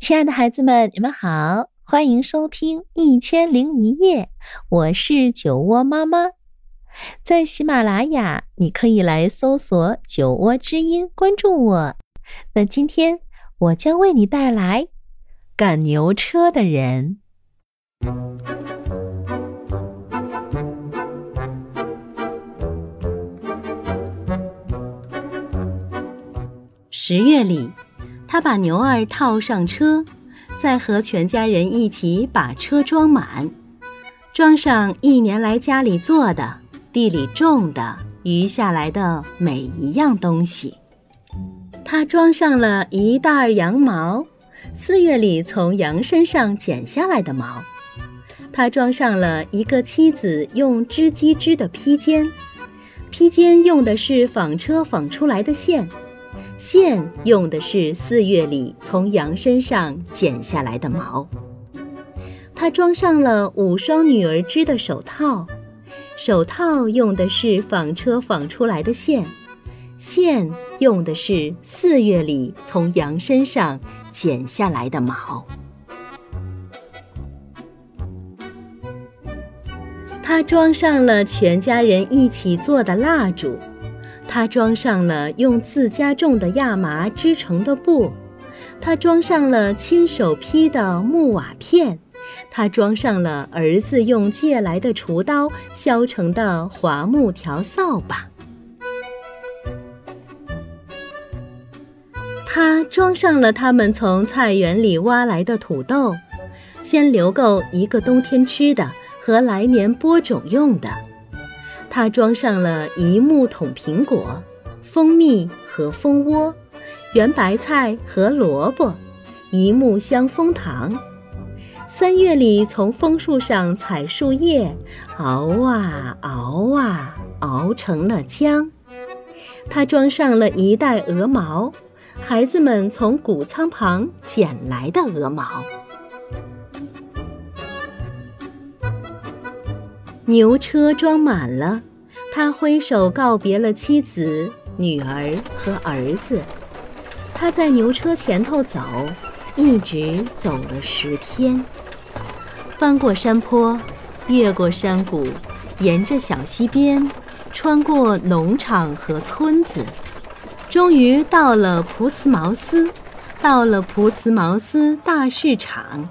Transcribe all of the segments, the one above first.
亲爱的孩子们，你们好，欢迎收听《一千零一夜》，我是酒窝妈妈。在喜马拉雅，你可以来搜索“酒窝之音”，关注我。那今天我将为你带来赶牛车的人。十月里，他把牛儿套上车，再和全家人一起把车装满，装上一年来家里做的、地里种的、余下来的每一样东西。他装上了一袋羊毛，四月里从羊身上剪下来的毛。他装上了一个妻子用织机织的披肩，披肩用的是纺车纺出来的线。线用的是四月里从羊身上剪下来的毛。他装上了五双女儿织的手套，手套用的是纺车纺出来的线，线用的是四月里从羊身上剪下来的毛。他装上了全家人一起做的蜡烛。他装上了用自家种的亚麻织成的布，他装上了亲手劈的木瓦片，他装上了儿子用借来的锄刀削成的华木条扫把，他装上了他们从菜园里挖来的土豆，先留够一个冬天吃的和来年播种用的。他装上了一木桶苹果、蜂蜜和蜂窝，圆白菜和萝卜，一木箱蜂糖。三月里从枫树上采树叶，熬啊熬啊，熬成了浆。他装上了一袋鹅毛，孩子们从谷仓旁捡来的鹅毛。牛车装满了，他挥手告别了妻子、女儿和儿子。他在牛车前头走，一直走了十天，翻过山坡，越过山谷，沿着小溪边，穿过农场和村子，终于到了普茨茅斯，到了普茨茅斯大市场。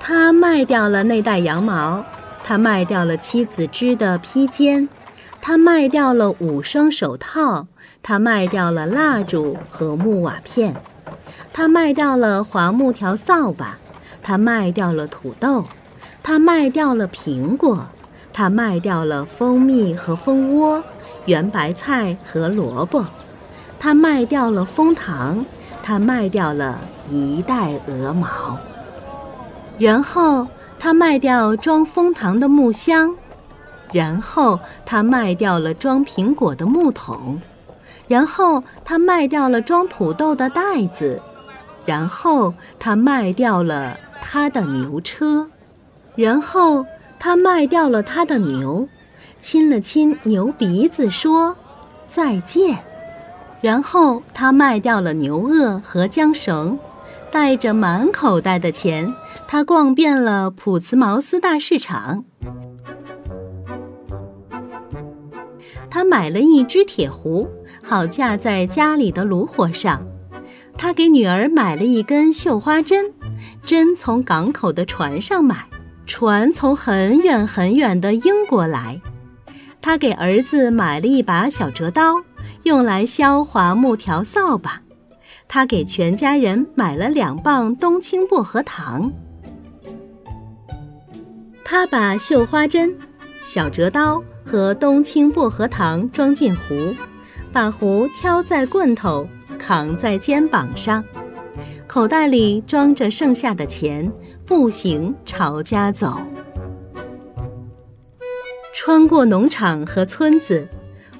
他卖掉了那袋羊毛。他卖掉了妻子织的披肩，他卖掉了五双手套，他卖掉了蜡烛和木瓦片，他卖掉了华木条扫把，他卖掉了土豆，他卖掉了苹果，他卖掉了蜂蜜和蜂窝，圆白菜和萝卜，他卖掉了蜂糖，他卖掉了一袋鹅毛，然后。他卖掉装蜂糖的木箱，然后他卖掉了装苹果的木桶，然后他卖掉了装土豆的袋子，然后他卖掉了他的牛车，然后他卖掉了他的牛，亲了亲牛鼻子说再见，然后他卖掉了牛轭和缰绳。带着满口袋的钱，他逛遍了普茨茅斯大市场。他买了一只铁壶，好架在家里的炉火上。他给女儿买了一根绣花针，针从港口的船上买，船从很远很远的英国来。他给儿子买了一把小折刀，用来削桦木条扫把。他给全家人买了两磅冬青薄荷糖。他把绣花针、小折刀和冬青薄荷糖装进壶，把壶挑在棍头，扛在肩膀上，口袋里装着剩下的钱，步行朝家走。穿过农场和村子，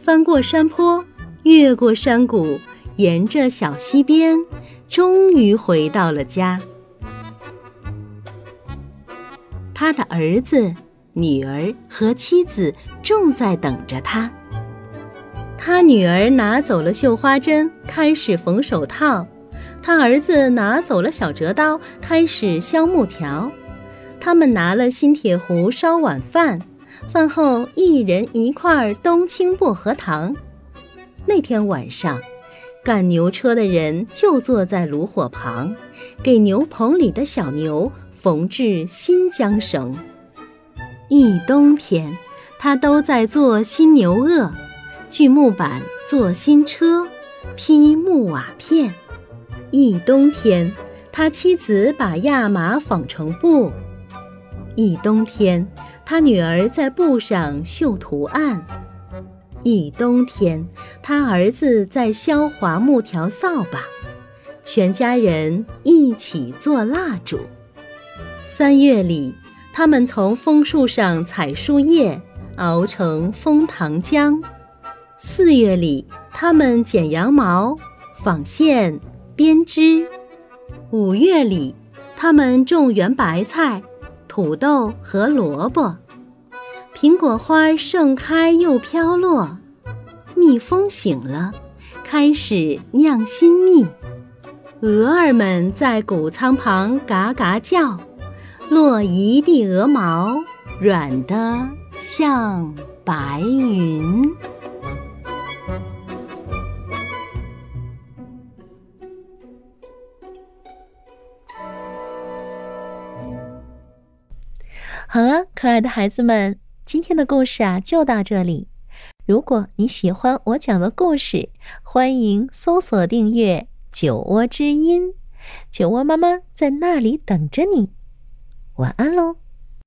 翻过山坡，越过山谷。沿着小溪边，终于回到了家。他的儿子、女儿和妻子正在等着他。他女儿拿走了绣花针，开始缝手套；他儿子拿走了小折刀，开始削木条。他们拿了新铁壶烧晚饭，饭后一人一块冬青薄荷糖。那天晚上，赶牛车的人就坐在炉火旁，给牛棚里的小牛缝制新缰绳。一冬天，他都在做新牛轭，锯木板做新车，劈木瓦片。一冬天，他妻子把亚麻纺成布。一冬天，他女儿在布上绣图案；一冬天，他儿子在削桦木条扫把，全家人一起做蜡烛。三月里，他们从枫树上采树叶，熬成枫糖浆；四月里，他们剪羊毛、纺线、编织；五月里，他们种圆白菜。土豆和萝卜，苹果花盛开又飘落，蜜蜂醒了，开始酿新蜜。鹅儿们在谷仓旁嘎嘎叫，落一地鹅毛，软的像白云。好了，可爱的孩子们，今天的故事啊就到这里。如果你喜欢我讲的故事，欢迎搜索订阅“酒窝之音”，酒窝妈妈在那里等着你。晚安喽。